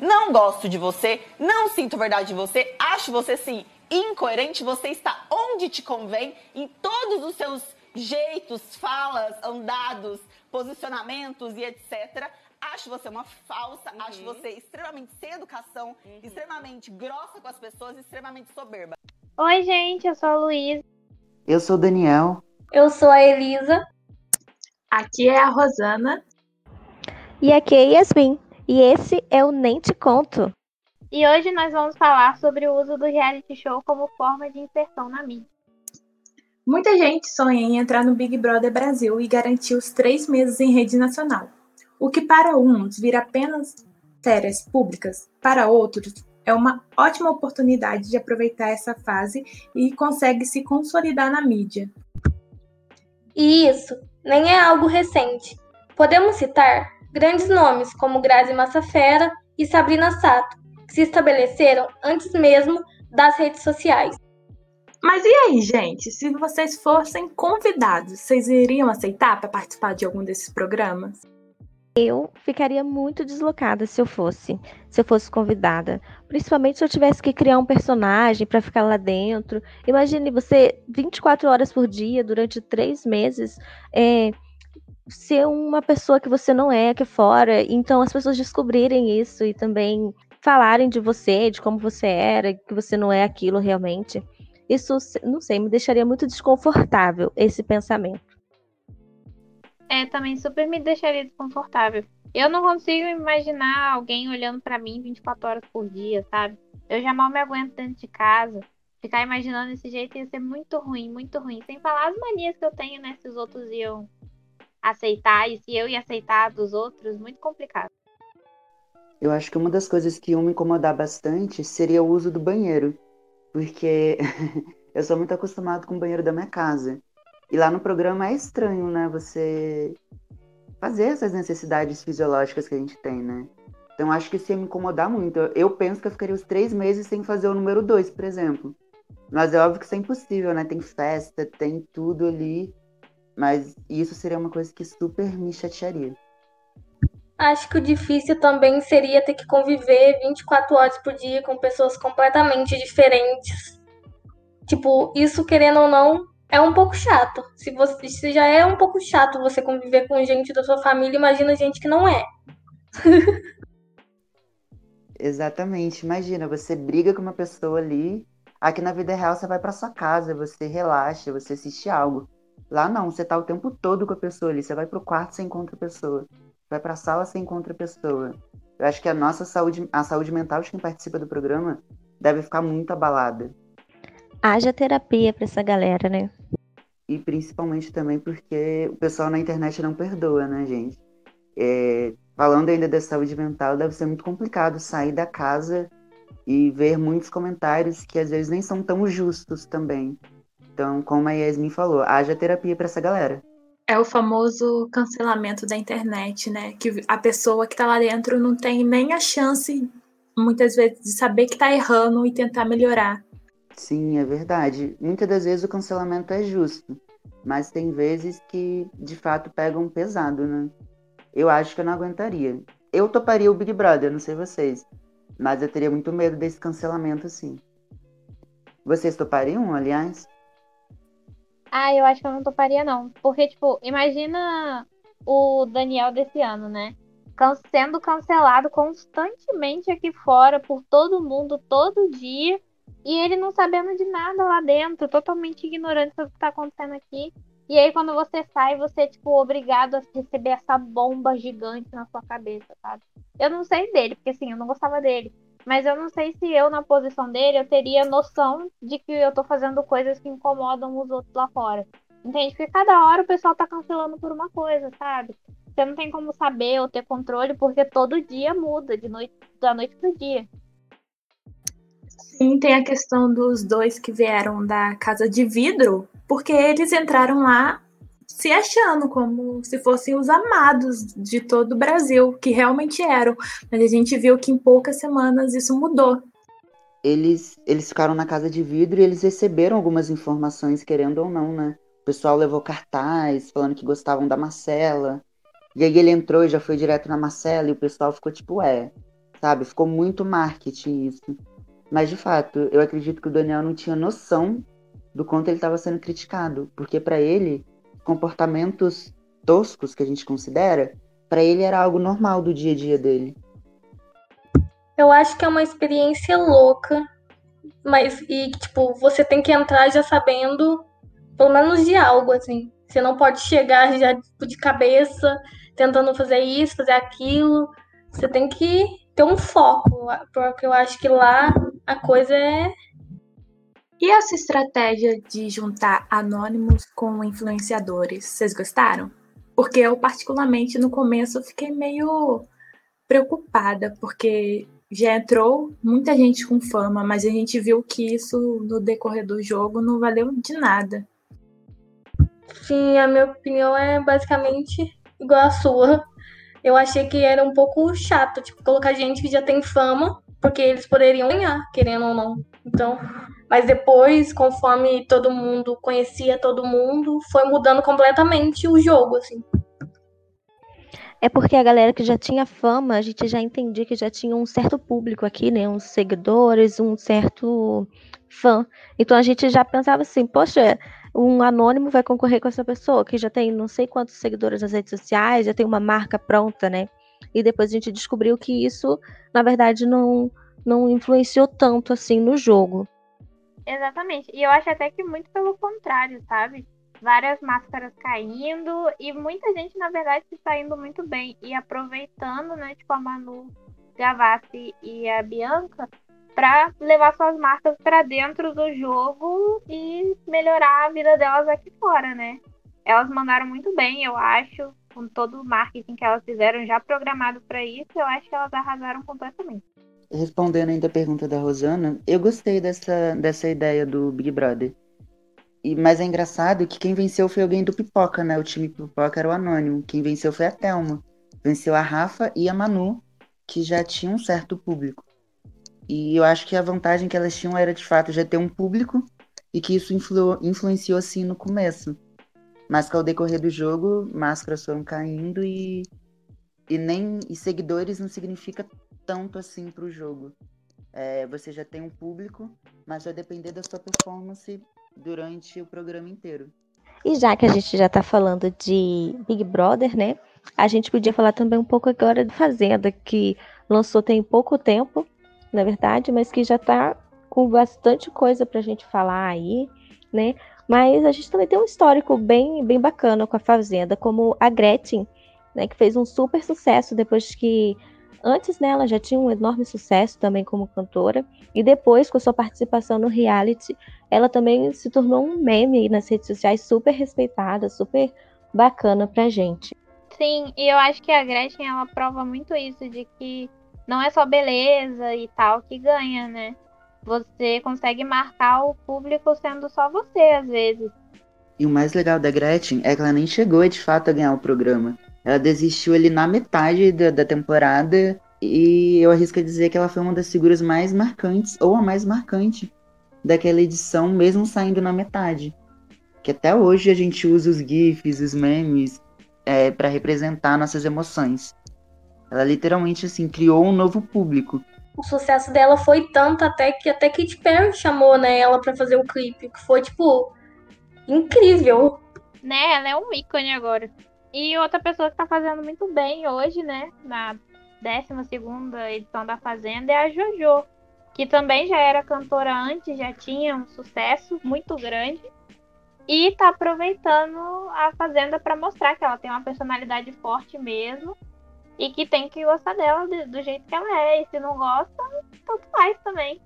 não gosto de você, não sinto verdade de você, acho você sim incoerente, você está onde te convém, em todos os seus jeitos, falas, andados, posicionamentos e etc. Acho você uma falsa, uhum. acho você extremamente sem educação, uhum. extremamente grossa com as pessoas, extremamente soberba. Oi, gente, eu sou a Luísa. Eu sou o Daniel. Eu sou a Elisa. Aqui é a Rosana. E aqui é Yasmin. E esse é o Nem Te Conto. E hoje nós vamos falar sobre o uso do reality show como forma de inserção na mídia. Muita gente sonha em entrar no Big Brother Brasil e garantir os três meses em rede nacional. O que para uns vira apenas férias públicas, para outros é uma ótima oportunidade de aproveitar essa fase e consegue se consolidar na mídia. E isso nem é algo recente. Podemos citar grandes nomes como Grazi Massafera e Sabrina Sato, que se estabeleceram antes mesmo das redes sociais. Mas e aí, gente? Se vocês fossem convidados, vocês iriam aceitar para participar de algum desses programas? Eu ficaria muito deslocada se eu fosse, se eu fosse convidada. Principalmente se eu tivesse que criar um personagem para ficar lá dentro. Imagine você 24 horas por dia durante três meses. É, ser uma pessoa que você não é aqui fora. Então as pessoas descobrirem isso e também falarem de você, de como você era, que você não é aquilo realmente. Isso, não sei, me deixaria muito desconfortável esse pensamento. É, também super me deixaria desconfortável. Eu não consigo imaginar alguém olhando para mim 24 horas por dia, sabe? Eu já mal me aguento dentro de casa. Ficar imaginando desse jeito ia ser muito ruim, muito ruim. Sem falar as manias que eu tenho, né? Se os outros iam aceitar e se eu ia aceitar dos outros, muito complicado. Eu acho que uma das coisas que iam me incomodar bastante seria o uso do banheiro, porque eu sou muito acostumado com o banheiro da minha casa. E lá no programa é estranho, né? Você fazer essas necessidades fisiológicas que a gente tem, né? Então acho que isso ia me incomodar muito. Eu penso que eu ficaria os três meses sem fazer o número dois, por exemplo. Mas é óbvio que isso é impossível, né? Tem festa, tem tudo ali. Mas isso seria uma coisa que super me chatearia. Acho que o difícil também seria ter que conviver 24 horas por dia com pessoas completamente diferentes. Tipo, isso querendo ou não, é um pouco chato. Se você se já é um pouco chato você conviver com gente da sua família, imagina gente que não é. Exatamente. Imagina, você briga com uma pessoa ali, aqui na vida real você vai para sua casa, você relaxa, você assiste algo. Lá não, você tá o tempo todo com a pessoa ali, você vai pro quarto, você encontra a pessoa vai para a sala, você encontra a pessoa. Eu acho que a nossa saúde, a saúde mental de quem participa do programa deve ficar muito abalada. Haja terapia para essa galera, né? E principalmente também porque o pessoal na internet não perdoa, né, gente? É, falando ainda da saúde mental, deve ser muito complicado sair da casa e ver muitos comentários que às vezes nem são tão justos também. Então, como a Yasmin falou, haja terapia para essa galera. É o famoso cancelamento da internet, né? Que a pessoa que tá lá dentro não tem nem a chance, muitas vezes, de saber que tá errando e tentar melhorar. Sim, é verdade. Muitas das vezes o cancelamento é justo, mas tem vezes que de fato pegam pesado, né? Eu acho que eu não aguentaria. Eu toparia o Big Brother, não sei vocês, mas eu teria muito medo desse cancelamento, sim. Vocês topariam, aliás? Ah, eu acho que eu não toparia, não. Porque, tipo, imagina o Daniel desse ano, né? Can sendo cancelado constantemente aqui fora por todo mundo, todo dia. E ele não sabendo de nada lá dentro, totalmente ignorante sobre o que tá acontecendo aqui. E aí, quando você sai, você é, tipo, obrigado a receber essa bomba gigante na sua cabeça, sabe? Eu não sei dele, porque assim, eu não gostava dele. Mas eu não sei se eu, na posição dele, eu teria noção de que eu tô fazendo coisas que incomodam os outros lá fora. Entende? Porque cada hora o pessoal tá cancelando por uma coisa, sabe? Você não tem como saber ou ter controle, porque todo dia muda, de noite, da noite pro dia. Sim, tem a questão dos dois que vieram da casa de vidro, porque eles entraram lá se achando como se fossem os amados de todo o Brasil, que realmente eram. Mas a gente viu que em poucas semanas isso mudou. Eles, eles ficaram na casa de vidro e eles receberam algumas informações, querendo ou não, né? O pessoal levou cartaz falando que gostavam da Marcela. E aí ele entrou e já foi direto na Marcela e o pessoal ficou tipo, é, sabe? Ficou muito marketing isso. Mas, de fato, eu acredito que o Daniel não tinha noção do quanto ele estava sendo criticado. Porque, para ele, comportamentos toscos que a gente considera, para ele era algo normal do dia a dia dele. Eu acho que é uma experiência louca, mas e tipo, você tem que entrar já sabendo pelo menos de algo assim. Você não pode chegar já tipo, de cabeça tentando fazer isso, fazer aquilo. Você tem que ter um foco, porque eu acho que lá a coisa é e essa estratégia de juntar anônimos com influenciadores, vocês gostaram? Porque eu, particularmente, no começo fiquei meio preocupada, porque já entrou muita gente com fama, mas a gente viu que isso no decorrer do jogo não valeu de nada. Sim, a minha opinião é basicamente igual a sua. Eu achei que era um pouco chato, tipo, colocar gente que já tem fama, porque eles poderiam ganhar, querendo ou não. Então, mas depois, conforme todo mundo conhecia todo mundo, foi mudando completamente o jogo, assim. É porque a galera que já tinha fama, a gente já entendia que já tinha um certo público aqui, né? Uns seguidores, um certo fã. Então a gente já pensava assim, poxa, um anônimo vai concorrer com essa pessoa que já tem não sei quantos seguidores nas redes sociais, já tem uma marca pronta, né? E depois a gente descobriu que isso, na verdade, não, não influenciou tanto assim no jogo. Exatamente. E eu acho até que muito pelo contrário, sabe? Várias máscaras caindo e muita gente, na verdade, se está indo muito bem e aproveitando, né? Tipo a Manu Gavassi e a Bianca para levar suas marcas para dentro do jogo e melhorar a vida delas aqui fora, né? Elas mandaram muito bem, eu acho, com todo o marketing que elas fizeram já programado para isso, eu acho que elas arrasaram completamente respondendo ainda a pergunta da Rosana, eu gostei dessa, dessa ideia do Big Brother. E, mas é engraçado que quem venceu foi alguém do Pipoca, né? O time Pipoca era o Anônimo. Quem venceu foi a Thelma. Venceu a Rafa e a Manu, que já tinham um certo público. E eu acho que a vantagem que elas tinham era, de fato, já ter um público e que isso influ influenciou, assim, no começo. Mas que ao decorrer do jogo, máscaras foram caindo e, e nem e seguidores não significa tanto assim para o jogo. É, você já tem um público, mas vai depender da sua performance durante o programa inteiro. E já que a gente já está falando de Big Brother, né? A gente podia falar também um pouco agora de Fazenda, que lançou tem pouco tempo, na verdade, mas que já está com bastante coisa para a gente falar aí, né? Mas a gente também tem um histórico bem, bem bacana com a Fazenda, como a Gretchen, né? Que fez um super sucesso depois que Antes dela já tinha um enorme sucesso também como cantora, e depois, com sua participação no reality, ela também se tornou um meme nas redes sociais super respeitada, super bacana pra gente. Sim, e eu acho que a Gretchen ela prova muito isso de que não é só beleza e tal que ganha, né? Você consegue marcar o público sendo só você às vezes. E o mais legal da Gretchen é que ela nem chegou de fato a ganhar o programa. Ela desistiu ali na metade da, da temporada e eu arrisco a dizer que ela foi uma das figuras mais marcantes, ou a mais marcante, daquela edição, mesmo saindo na metade. Que até hoje a gente usa os GIFs, os memes, é, para representar nossas emoções. Ela literalmente assim criou um novo público. O sucesso dela foi tanto até que até Katy Perry chamou né, ela para fazer o clipe, que foi tipo incrível. Né, ela é um ícone agora. E outra pessoa que tá fazendo muito bem hoje, né, na 12 edição da Fazenda, é a JoJo, que também já era cantora antes, já tinha um sucesso muito grande. E tá aproveitando a Fazenda para mostrar que ela tem uma personalidade forte mesmo. E que tem que gostar dela do jeito que ela é. E se não gosta, tanto faz também.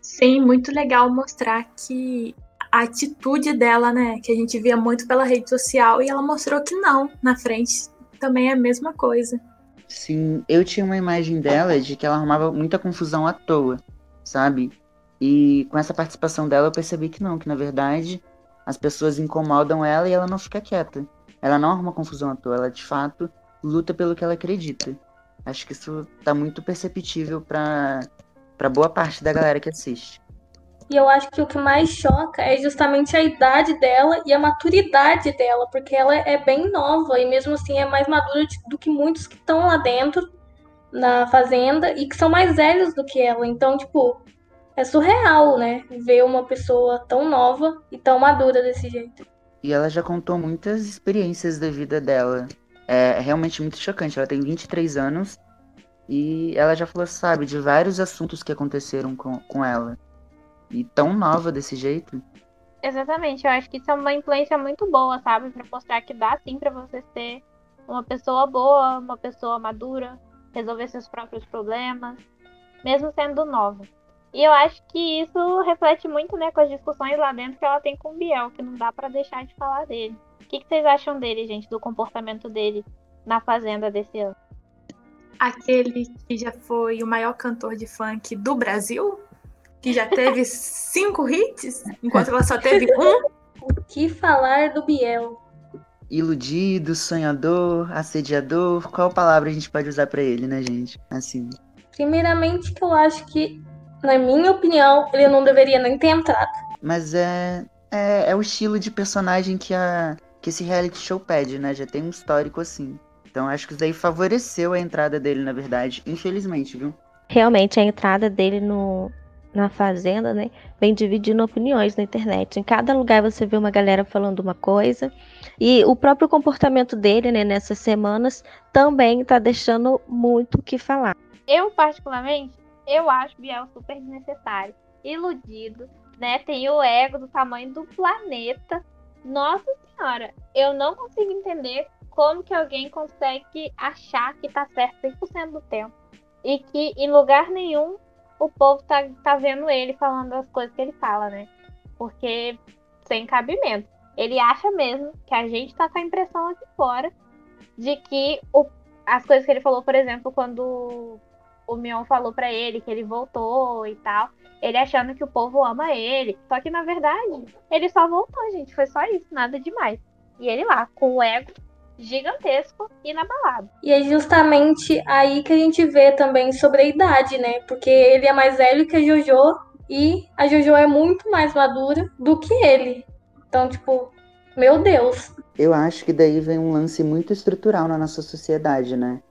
Sim, muito legal mostrar que a atitude dela, né? Que a gente via muito pela rede social e ela mostrou que não, na frente também é a mesma coisa. Sim, eu tinha uma imagem dela de que ela arrumava muita confusão à toa, sabe? E com essa participação dela eu percebi que não, que na verdade as pessoas incomodam ela e ela não fica quieta. Ela não arruma confusão à toa, ela de fato luta pelo que ela acredita. Acho que isso tá muito perceptível para para boa parte da galera que assiste. E eu acho que o que mais choca é justamente a idade dela e a maturidade dela, porque ela é bem nova e mesmo assim é mais madura do que muitos que estão lá dentro. na fazenda e que são mais velhos do que ela. Então, tipo, é surreal, né? Ver uma pessoa tão nova e tão madura desse jeito. E ela já contou muitas experiências da vida dela. É realmente muito chocante. Ela tem 23 anos e ela já falou, sabe, de vários assuntos que aconteceram com, com ela. E tão nova desse jeito. Exatamente, eu acho que isso é uma influência muito boa, sabe? Pra mostrar que dá sim pra você ser uma pessoa boa, uma pessoa madura, resolver seus próprios problemas, mesmo sendo nova. E eu acho que isso reflete muito, né, com as discussões lá dentro que ela tem com o Biel, que não dá para deixar de falar dele. O que, que vocês acham dele, gente, do comportamento dele na Fazenda desse ano? Aquele que já foi o maior cantor de funk do Brasil, que já teve cinco hits, enquanto ela só teve um. O que falar do Biel? Iludido, sonhador, assediador. Qual palavra a gente pode usar para ele, né, gente? Assim. Primeiramente, que eu acho que, na minha opinião, ele não deveria nem ter entrado. Mas é, é, é o estilo de personagem que, a, que esse reality show pede, né? Já tem um histórico assim. Então acho que isso daí favoreceu a entrada dele, na verdade. Infelizmente, viu? Realmente, a entrada dele no, na Fazenda, né, vem dividindo opiniões na internet. Em cada lugar você vê uma galera falando uma coisa. E o próprio comportamento dele, né, nessas semanas, também está deixando muito o que falar. Eu, particularmente, eu acho Biel super desnecessário. Iludido, né? Tem o ego do tamanho do planeta. Nossa senhora, eu não consigo entender como que alguém consegue achar que tá certo 100% do tempo. E que em lugar nenhum o povo tá, tá vendo ele falando as coisas que ele fala, né? Porque sem cabimento. Ele acha mesmo que a gente tá com a impressão aqui fora de que o, as coisas que ele falou, por exemplo, quando o Mion falou para ele que ele voltou e tal, ele achando que o povo ama ele. Só que na verdade, ele só voltou, gente. Foi só isso, nada demais. E ele lá, com o ego gigantesco inabalado. E é justamente aí que a gente vê também sobre a idade, né? Porque ele é mais velho que a Jojo e a Jojo é muito mais madura do que ele. Então, tipo, meu Deus. Eu acho que daí vem um lance muito estrutural na nossa sociedade, né?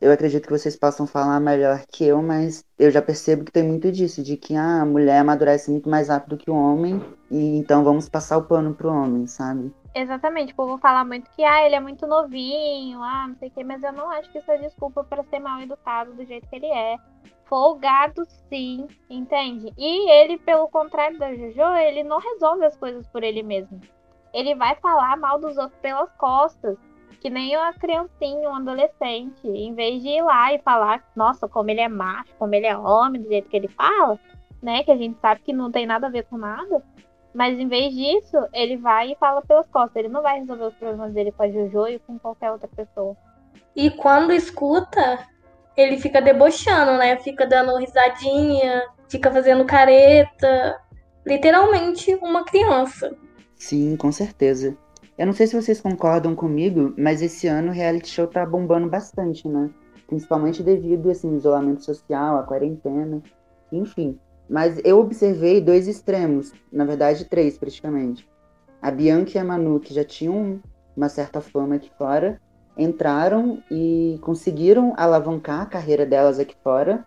Eu acredito que vocês possam falar melhor que eu, mas eu já percebo que tem muito disso, de que ah, a mulher amadurece muito mais rápido que o homem, e então vamos passar o pano pro homem, sabe? Exatamente, o povo fala muito que ah, ele é muito novinho, ah, não sei o que, mas eu não acho que isso é desculpa para ser mal educado do jeito que ele é. Folgado sim, entende? E ele, pelo contrário da Jojo, ele não resolve as coisas por ele mesmo. Ele vai falar mal dos outros pelas costas que nem uma criancinha, um adolescente, em vez de ir lá e falar, nossa, como ele é macho, como ele é homem, do jeito que ele fala, né? Que a gente sabe que não tem nada a ver com nada. Mas em vez disso, ele vai e fala pelas costas. Ele não vai resolver os problemas dele com a Jojo e com qualquer outra pessoa. E quando escuta, ele fica debochando, né? Fica dando risadinha, fica fazendo careta. Literalmente uma criança. Sim, com certeza. Eu não sei se vocês concordam comigo, mas esse ano o reality show tá bombando bastante, né? Principalmente devido assim, ao isolamento social, à quarentena, enfim. Mas eu observei dois extremos, na verdade três praticamente. A Bianca e a Manu, que já tinham uma certa fama aqui fora, entraram e conseguiram alavancar a carreira delas aqui fora.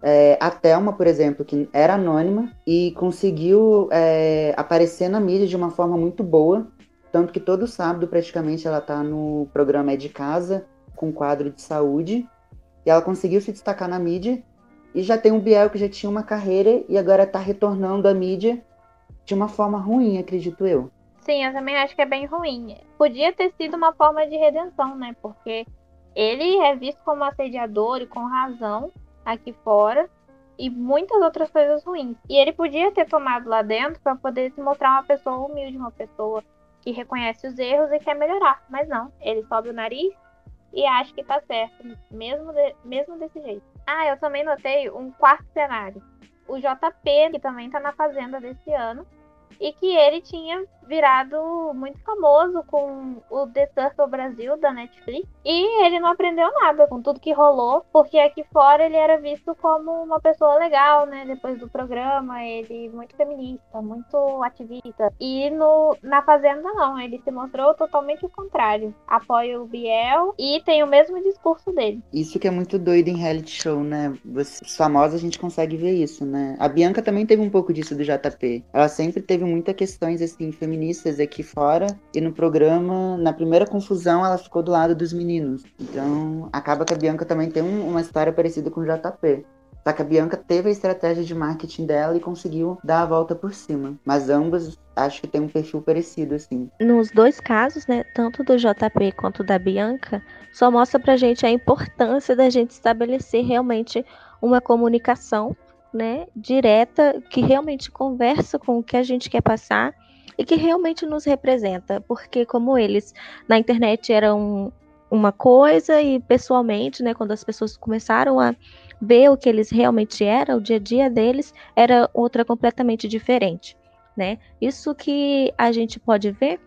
É, a Thelma, por exemplo, que era anônima e conseguiu é, aparecer na mídia de uma forma muito boa, tanto que todo sábado, praticamente, ela tá no programa É de Casa, com quadro de saúde. E ela conseguiu se destacar na mídia. E já tem um Biel que já tinha uma carreira e agora tá retornando à mídia de uma forma ruim, acredito eu. Sim, eu também acho que é bem ruim. Podia ter sido uma forma de redenção, né? Porque ele é visto como assediador e com razão aqui fora e muitas outras coisas ruins. E ele podia ter tomado lá dentro para poder se mostrar uma pessoa humilde, uma pessoa que reconhece os erros e quer melhorar. Mas não, ele sobe o nariz e acha que tá certo, mesmo, de, mesmo desse jeito. Ah, eu também notei um quarto cenário. O JP, que também tá na Fazenda desse ano, e que ele tinha virado muito famoso com o The Circle Brasil da Netflix. E ele não aprendeu nada com tudo que rolou, porque aqui fora ele era visto como uma pessoa legal, né? Depois do programa, ele muito feminista, muito ativista. E no, na Fazenda, não, ele se mostrou totalmente o contrário. Apoia o Biel e tem o mesmo discurso dele. Isso que é muito doido em reality show, né? Os famosos a gente consegue ver isso, né? A Bianca também teve um pouco disso do JP. Ela sempre teve muitas questões, assim, feministas aqui fora. E no programa, na primeira confusão, ela ficou do lado dos meninos. Então, acaba que a Bianca também tem um, uma história parecida com o JP. Só que a Bianca teve a estratégia de marketing dela e conseguiu dar a volta por cima. Mas ambas acho que tem um perfil parecido, assim. Nos dois casos, né, tanto do JP quanto da Bianca, só mostra pra gente a importância da gente estabelecer realmente uma comunicação, né, direta, que realmente conversa com o que a gente quer passar e que realmente nos representa, porque como eles na internet eram uma coisa e pessoalmente, né, quando as pessoas começaram a ver o que eles realmente eram, o dia a dia deles era outra completamente diferente, né? Isso que a gente pode ver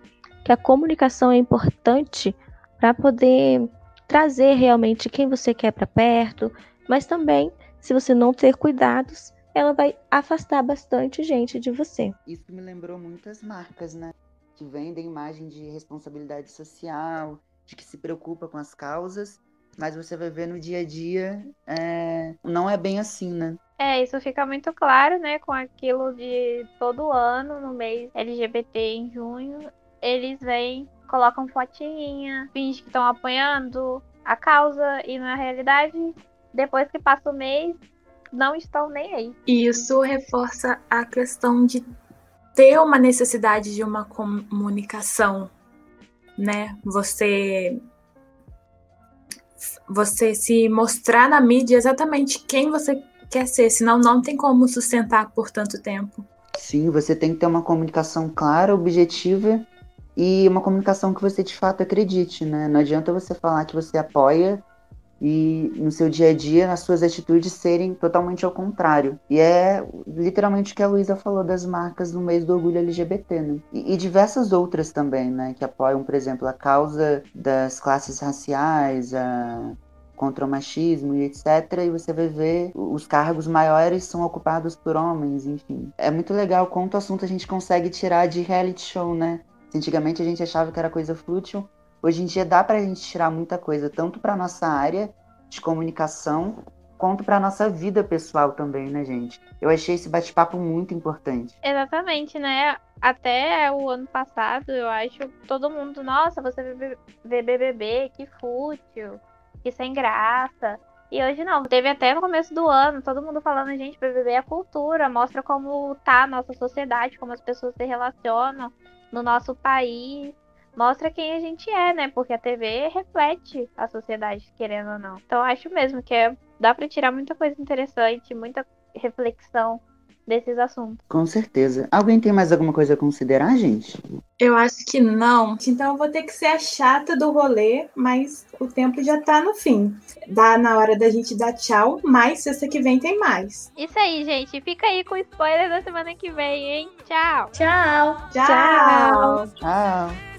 que a comunicação é importante para poder trazer realmente quem você quer para perto, mas também se você não ter cuidados, ela vai afastar bastante gente de você. Isso me lembrou muitas marcas, né? Que vendem imagem de responsabilidade social, de que se preocupa com as causas, mas você vai ver no dia a dia, é... não é bem assim, né? É, isso fica muito claro, né, com aquilo de todo ano, no mês LGBT em junho, eles vêm, colocam fotinha, fingem que estão apoiando a causa e na realidade, depois que passa o mês, não estão nem aí. Isso reforça a questão de ter uma necessidade de uma comunicação, né? Você você se mostrar na mídia exatamente quem você quer ser, senão não tem como sustentar por tanto tempo. Sim, você tem que ter uma comunicação clara, objetiva e uma comunicação que você de fato acredite, né? Não adianta você falar que você apoia e no seu dia a dia as suas atitudes serem totalmente ao contrário. E é literalmente o que a Luísa falou das marcas no mês do orgulho LGBT, né? E, e, diversas outras também, né? Que apoiam, por exemplo, a causa das classes raciais, a contra o machismo e etc. E você vai ver os cargos maiores são ocupados por homens, enfim. É muito legal quanto assunto a gente consegue tirar de reality show, né? Antigamente a gente achava que era coisa fútil, Hoje em dia dá para a gente tirar muita coisa, tanto para nossa área de comunicação, quanto para nossa vida pessoal também, né, gente? Eu achei esse bate-papo muito importante. Exatamente, né? Até o ano passado, eu acho, todo mundo, nossa, você vê BBB, que fútil, que sem graça. E hoje não. Teve até no começo do ano, todo mundo falando, gente, BBB é cultura, mostra como tá a nossa sociedade, como as pessoas se relacionam no nosso país mostra quem a gente é, né? Porque a TV reflete a sociedade, querendo ou não. Então acho mesmo que é, dá para tirar muita coisa interessante, muita reflexão desses assuntos. Com certeza. Alguém tem mais alguma coisa a considerar, gente? Eu acho que não. Então eu vou ter que ser a chata do rolê, mas o tempo já tá no fim. Dá na hora da gente dar tchau, mas sexta que vem tem mais. Isso aí, gente. Fica aí com o spoiler da semana que vem, hein? Tchau. Tchau. Tchau. Tchau.